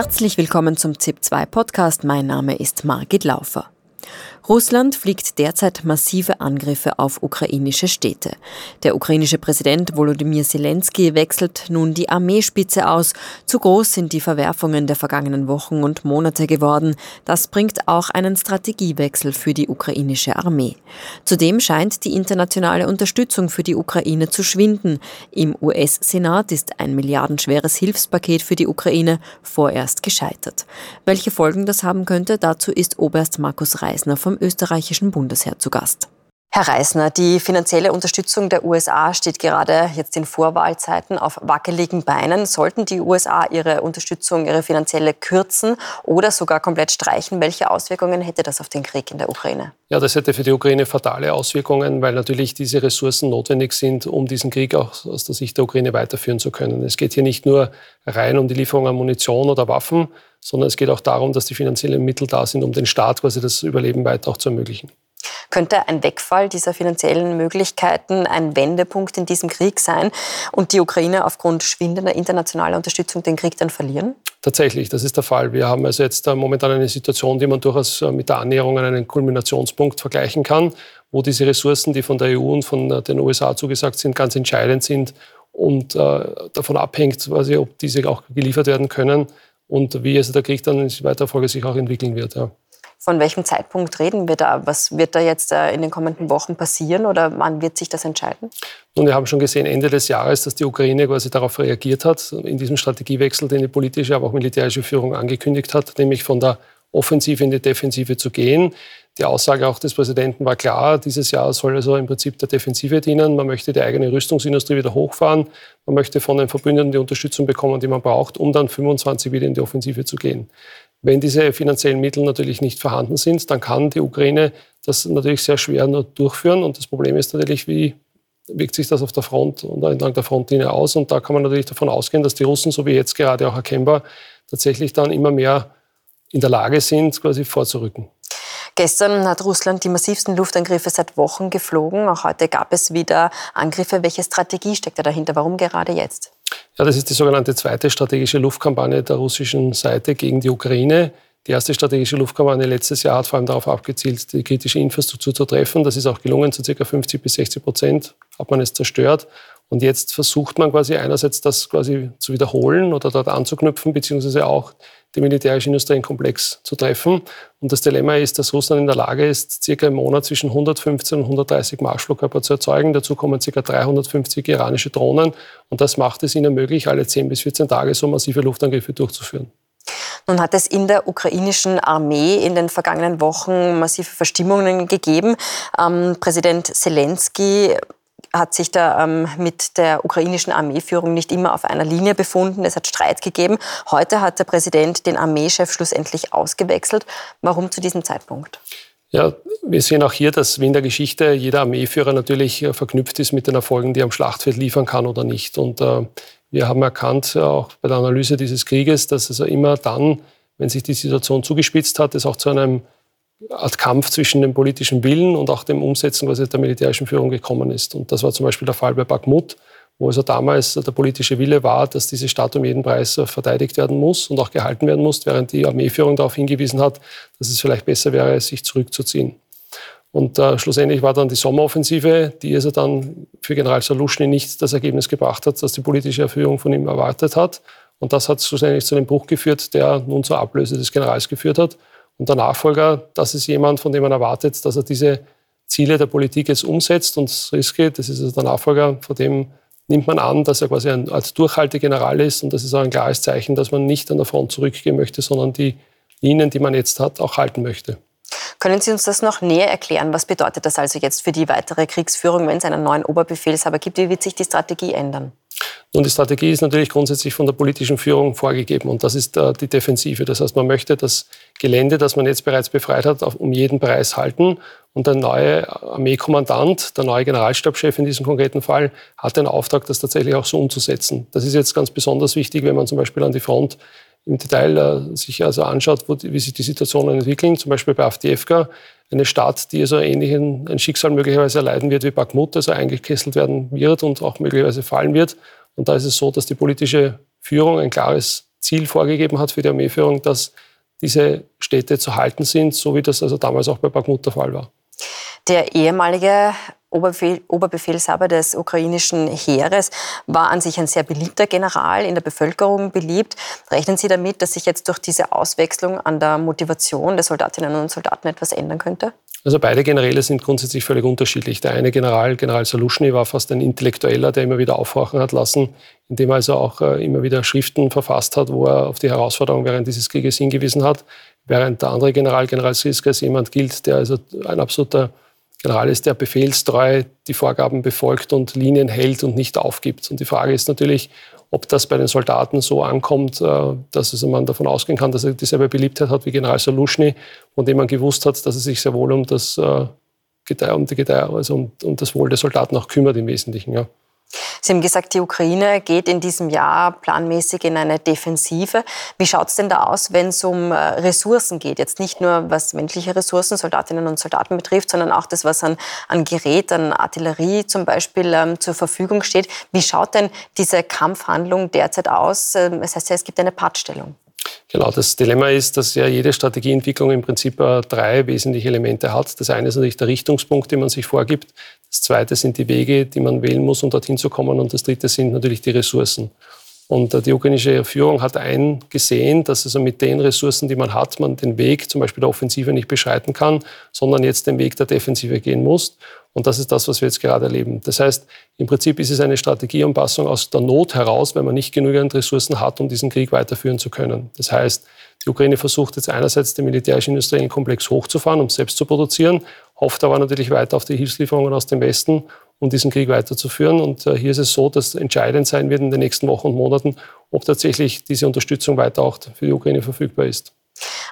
Herzlich willkommen zum ZIP2 Podcast. Mein Name ist Margit Laufer. Russland fliegt derzeit massive Angriffe auf ukrainische Städte. Der ukrainische Präsident Volodymyr Zelensky wechselt nun die Armeespitze aus. Zu groß sind die Verwerfungen der vergangenen Wochen und Monate geworden. Das bringt auch einen Strategiewechsel für die ukrainische Armee. Zudem scheint die internationale Unterstützung für die Ukraine zu schwinden. Im US-Senat ist ein milliardenschweres Hilfspaket für die Ukraine vorerst gescheitert. Welche Folgen das haben könnte, dazu ist Oberst Markus Reisner vom österreichischen Bundesheer zu Gast. Herr Reisner, die finanzielle Unterstützung der USA steht gerade jetzt in Vorwahlzeiten auf wackeligen Beinen. Sollten die USA ihre Unterstützung, ihre finanzielle kürzen oder sogar komplett streichen, welche Auswirkungen hätte das auf den Krieg in der Ukraine? Ja, das hätte für die Ukraine fatale Auswirkungen, weil natürlich diese Ressourcen notwendig sind, um diesen Krieg auch aus der Sicht der Ukraine weiterführen zu können. Es geht hier nicht nur rein um die Lieferung an Munition oder Waffen, sondern es geht auch darum, dass die finanziellen Mittel da sind, um den Staat quasi das Überleben weiter auch zu ermöglichen. Könnte ein Wegfall dieser finanziellen Möglichkeiten ein Wendepunkt in diesem Krieg sein und die Ukraine aufgrund schwindender internationaler Unterstützung den Krieg dann verlieren? Tatsächlich, das ist der Fall. Wir haben also jetzt momentan eine Situation, die man durchaus äh, mit der Annäherung an einen Kulminationspunkt vergleichen kann, wo diese Ressourcen, die von der EU und von äh, den USA zugesagt sind, ganz entscheidend sind und äh, davon abhängt, quasi, ob diese auch geliefert werden können und wie also der Krieg dann in weiterer Folge sich auch entwickeln wird. Ja. Von welchem Zeitpunkt reden wir da? Was wird da jetzt äh, in den kommenden Wochen passieren oder wann wird sich das entscheiden? Nun, wir haben schon gesehen Ende des Jahres, dass die Ukraine quasi darauf reagiert hat, in diesem Strategiewechsel, den die politische, aber auch militärische Führung angekündigt hat, nämlich von der Offensive in die Defensive zu gehen. Die Aussage auch des Präsidenten war klar, dieses Jahr soll also im Prinzip der Defensive dienen. Man möchte die eigene Rüstungsindustrie wieder hochfahren. Man möchte von den Verbündeten die Unterstützung bekommen, die man braucht, um dann 25 wieder in die Offensive zu gehen. Wenn diese finanziellen Mittel natürlich nicht vorhanden sind, dann kann die Ukraine das natürlich sehr schwer nur durchführen. Und das Problem ist natürlich, wie wirkt sich das auf der Front und entlang der Frontlinie aus. Und da kann man natürlich davon ausgehen, dass die Russen, so wie jetzt gerade auch erkennbar, tatsächlich dann immer mehr in der Lage sind, quasi vorzurücken. Gestern hat Russland die massivsten Luftangriffe seit Wochen geflogen. Auch heute gab es wieder Angriffe. Welche Strategie steckt da dahinter? Warum gerade jetzt? Ja, das ist die sogenannte zweite strategische Luftkampagne der russischen Seite gegen die Ukraine. Die erste strategische Luftkampagne letztes Jahr hat vor allem darauf abgezielt, die kritische Infrastruktur zu treffen. Das ist auch gelungen, zu ca. 50 bis 60 Prozent hat man es zerstört. Und jetzt versucht man quasi einerseits das quasi zu wiederholen oder dort anzuknüpfen, beziehungsweise auch den militärischen industriellen Komplex zu treffen. Und das Dilemma ist, dass Russland in der Lage ist, circa im Monat zwischen 115 und 130 Marschflugkörper zu erzeugen. Dazu kommen circa 350 iranische Drohnen. Und das macht es ihnen möglich, alle 10 bis 14 Tage so massive Luftangriffe durchzuführen. Nun hat es in der ukrainischen Armee in den vergangenen Wochen massive Verstimmungen gegeben. Ähm, Präsident Zelensky hat sich da ähm, mit der ukrainischen Armeeführung nicht immer auf einer Linie befunden. Es hat Streit gegeben. Heute hat der Präsident den Armeechef schlussendlich ausgewechselt. Warum zu diesem Zeitpunkt? Ja, wir sehen auch hier, dass wie in der Geschichte jeder Armeeführer natürlich äh, verknüpft ist mit den Erfolgen, die er am Schlachtfeld liefern kann oder nicht. Und äh, wir haben erkannt, äh, auch bei der Analyse dieses Krieges, dass es immer dann, wenn sich die Situation zugespitzt hat, es auch zu einem Art Kampf zwischen dem politischen Willen und auch dem Umsetzen was der militärischen Führung gekommen ist. Und das war zum Beispiel der Fall bei Bakhmut, wo also damals der politische Wille war, dass diese Stadt um jeden Preis verteidigt werden muss und auch gehalten werden muss, während die Armeeführung darauf hingewiesen hat, dass es vielleicht besser wäre, sich zurückzuziehen. Und äh, schlussendlich war dann die Sommeroffensive, die also dann für General Saluschny nicht das Ergebnis gebracht hat, das die politische Führung von ihm erwartet hat. Und das hat schlussendlich zu dem Bruch geführt, der nun zur Ablöse des Generals geführt hat. Und der Nachfolger, das ist jemand, von dem man erwartet, dass er diese Ziele der Politik jetzt umsetzt. Und Riske, das ist also der Nachfolger, von dem nimmt man an, dass er quasi ein als Durchhaltegeneral ist. Und das ist auch ein klares Zeichen, dass man nicht an der Front zurückgehen möchte, sondern die Linien, die man jetzt hat, auch halten möchte. Können Sie uns das noch näher erklären? Was bedeutet das also jetzt für die weitere Kriegsführung, wenn es einen neuen Oberbefehlshaber gibt? Wie wird sich die Strategie ändern? Und die Strategie ist natürlich grundsätzlich von der politischen Führung vorgegeben und das ist äh, die Defensive. Das heißt, man möchte das Gelände, das man jetzt bereits befreit hat, um jeden Preis halten. Und der neue Armeekommandant, der neue Generalstabschef in diesem konkreten Fall, hat den Auftrag, das tatsächlich auch so umzusetzen. Das ist jetzt ganz besonders wichtig, wenn man zum Beispiel an die Front im Detail äh, sich also anschaut, wo, wie sich die Situationen entwickeln. Zum Beispiel bei Avdiivka, eine Stadt, die also ähnlichen ein Schicksal möglicherweise erleiden wird wie Bakhmut, also eingekesselt werden wird und auch möglicherweise fallen wird. Und da ist es so, dass die politische Führung ein klares Ziel vorgegeben hat für die Armeeführung, dass diese Städte zu halten sind, so wie das also damals auch bei Bakhmut der Fall war. Der ehemalige Oberbefehl, Oberbefehlshaber des ukrainischen Heeres war an sich ein sehr beliebter General, in der Bevölkerung beliebt. Rechnen Sie damit, dass sich jetzt durch diese Auswechslung an der Motivation der Soldatinnen und Soldaten etwas ändern könnte? Also beide Generäle sind grundsätzlich völlig unterschiedlich. Der eine General, General Saluschny, war fast ein Intellektueller, der immer wieder aufhorchen hat lassen, indem er also auch äh, immer wieder Schriften verfasst hat, wo er auf die Herausforderungen während dieses Krieges hingewiesen hat. Während der andere General, General Siska, als jemand gilt, der also ein absoluter General ist, der befehlstreu die Vorgaben befolgt und Linien hält und nicht aufgibt. Und die Frage ist natürlich, ob das bei den Soldaten so ankommt, äh, dass also man davon ausgehen kann, dass er dieselbe Beliebtheit hat wie General Saluschny, von dem man gewusst hat, dass er sich sehr wohl um das, äh, um, die, also um, um das Wohl der Soldaten auch kümmert im Wesentlichen. Ja. Sie haben gesagt, die Ukraine geht in diesem Jahr planmäßig in eine Defensive. Wie schaut es denn da aus, wenn es um äh, Ressourcen geht? Jetzt nicht nur was menschliche Ressourcen, Soldatinnen und Soldaten betrifft, sondern auch das, was an, an Gerät, an Artillerie zum Beispiel ähm, zur Verfügung steht. Wie schaut denn diese Kampfhandlung derzeit aus? Ähm, das heißt ja, es gibt eine Pattstellung. Genau, das Dilemma ist, dass ja jede Strategieentwicklung im Prinzip äh, drei wesentliche Elemente hat. Das eine ist natürlich der Richtungspunkt, den man sich vorgibt. Das zweite sind die Wege, die man wählen muss, um dorthin zu kommen. Und das dritte sind natürlich die Ressourcen. Und die ukrainische Führung hat eingesehen, dass also mit den Ressourcen, die man hat, man den Weg zum Beispiel der Offensive nicht beschreiten kann, sondern jetzt den Weg der Defensive gehen muss. Und das ist das, was wir jetzt gerade erleben. Das heißt, im Prinzip ist es eine Strategieanpassung aus der Not heraus, weil man nicht genügend Ressourcen hat, um diesen Krieg weiterführen zu können. Das heißt, die Ukraine versucht jetzt einerseits den militärischen Komplex hochzufahren, um selbst zu produzieren, hofft aber natürlich weiter auf die Hilfslieferungen aus dem Westen, um diesen Krieg weiterzuführen. Und äh, hier ist es so, dass entscheidend sein wird in den nächsten Wochen und Monaten, ob tatsächlich diese Unterstützung weiter auch für die Ukraine verfügbar ist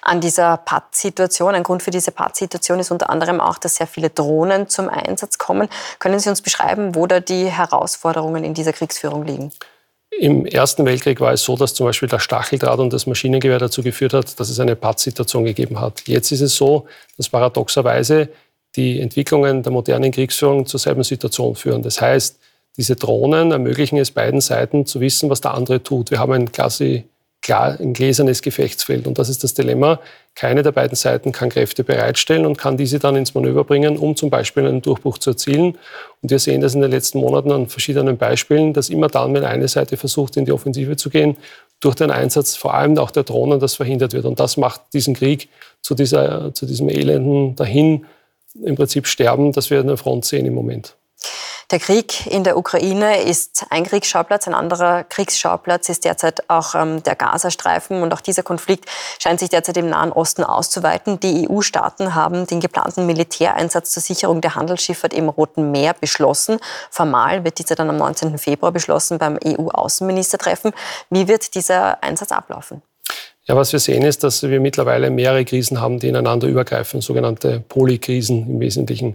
an dieser Pattsituation. Ein Grund für diese Pattsituation ist unter anderem auch, dass sehr viele Drohnen zum Einsatz kommen. Können Sie uns beschreiben, wo da die Herausforderungen in dieser Kriegsführung liegen? Im Ersten Weltkrieg war es so, dass zum Beispiel der Stacheldraht und das Maschinengewehr dazu geführt hat, dass es eine Pattsituation gegeben hat. Jetzt ist es so, dass paradoxerweise die Entwicklungen der modernen Kriegsführung zur selben Situation führen. Das heißt, diese Drohnen ermöglichen es beiden Seiten zu wissen, was der andere tut. Wir haben ein quasi klar ein gläsernes Gefechtsfeld. Und das ist das Dilemma. Keine der beiden Seiten kann Kräfte bereitstellen und kann diese dann ins Manöver bringen, um zum Beispiel einen Durchbruch zu erzielen. Und wir sehen das in den letzten Monaten an verschiedenen Beispielen, dass immer dann, wenn eine Seite versucht, in die Offensive zu gehen, durch den Einsatz vor allem auch der Drohnen das verhindert wird. Und das macht diesen Krieg zu, dieser, zu diesem elenden Dahin im Prinzip sterben, das wir der Front sehen im Moment. Der Krieg in der Ukraine ist ein Kriegsschauplatz. Ein anderer Kriegsschauplatz ist derzeit auch ähm, der Gazastreifen. Und auch dieser Konflikt scheint sich derzeit im Nahen Osten auszuweiten. Die EU-Staaten haben den geplanten Militäreinsatz zur Sicherung der Handelsschifffahrt im Roten Meer beschlossen. Formal wird dieser dann am 19. Februar beschlossen beim EU-Außenministertreffen. Wie wird dieser Einsatz ablaufen? Ja, was wir sehen ist, dass wir mittlerweile mehrere Krisen haben, die ineinander übergreifen, sogenannte Polykrisen im Wesentlichen.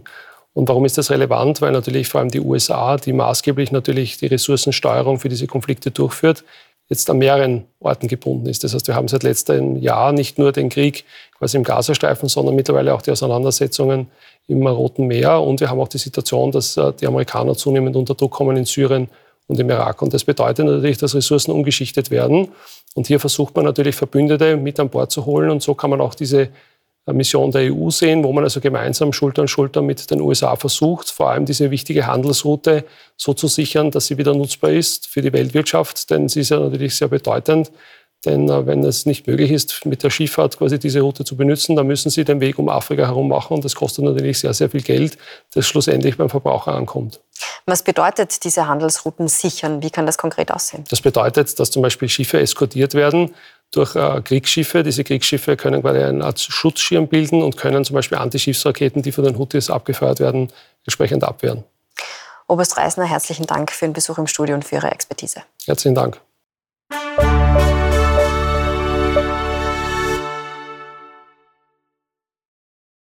Und warum ist das relevant? Weil natürlich vor allem die USA, die maßgeblich natürlich die Ressourcensteuerung für diese Konflikte durchführt, jetzt an mehreren Orten gebunden ist. Das heißt, wir haben seit letztem Jahr nicht nur den Krieg quasi im Gazastreifen, sondern mittlerweile auch die Auseinandersetzungen im Roten Meer. Und wir haben auch die Situation, dass äh, die Amerikaner zunehmend unter Druck kommen in Syrien und im Irak. Und das bedeutet natürlich, dass Ressourcen umgeschichtet werden. Und hier versucht man natürlich Verbündete mit an Bord zu holen. Und so kann man auch diese Mission der EU sehen, wo man also gemeinsam Schulter an Schulter mit den USA versucht, vor allem diese wichtige Handelsroute so zu sichern, dass sie wieder nutzbar ist für die Weltwirtschaft, denn sie ist ja natürlich sehr bedeutend. Denn äh, wenn es nicht möglich ist, mit der Schifffahrt quasi diese Route zu benutzen, dann müssen sie den Weg um Afrika herum machen und das kostet natürlich sehr, sehr viel Geld, das schlussendlich beim Verbraucher ankommt. Was bedeutet diese Handelsrouten sichern? Wie kann das konkret aussehen? Das bedeutet, dass zum Beispiel Schiffe eskortiert werden durch äh, Kriegsschiffe. Diese Kriegsschiffe können quasi eine Art Schutzschirm bilden und können zum Beispiel Antischiffsraketen, die von den Houthis abgefeuert werden, entsprechend abwehren. Oberst Reisner, herzlichen Dank für den Besuch im Studio und für Ihre Expertise. Herzlichen Dank.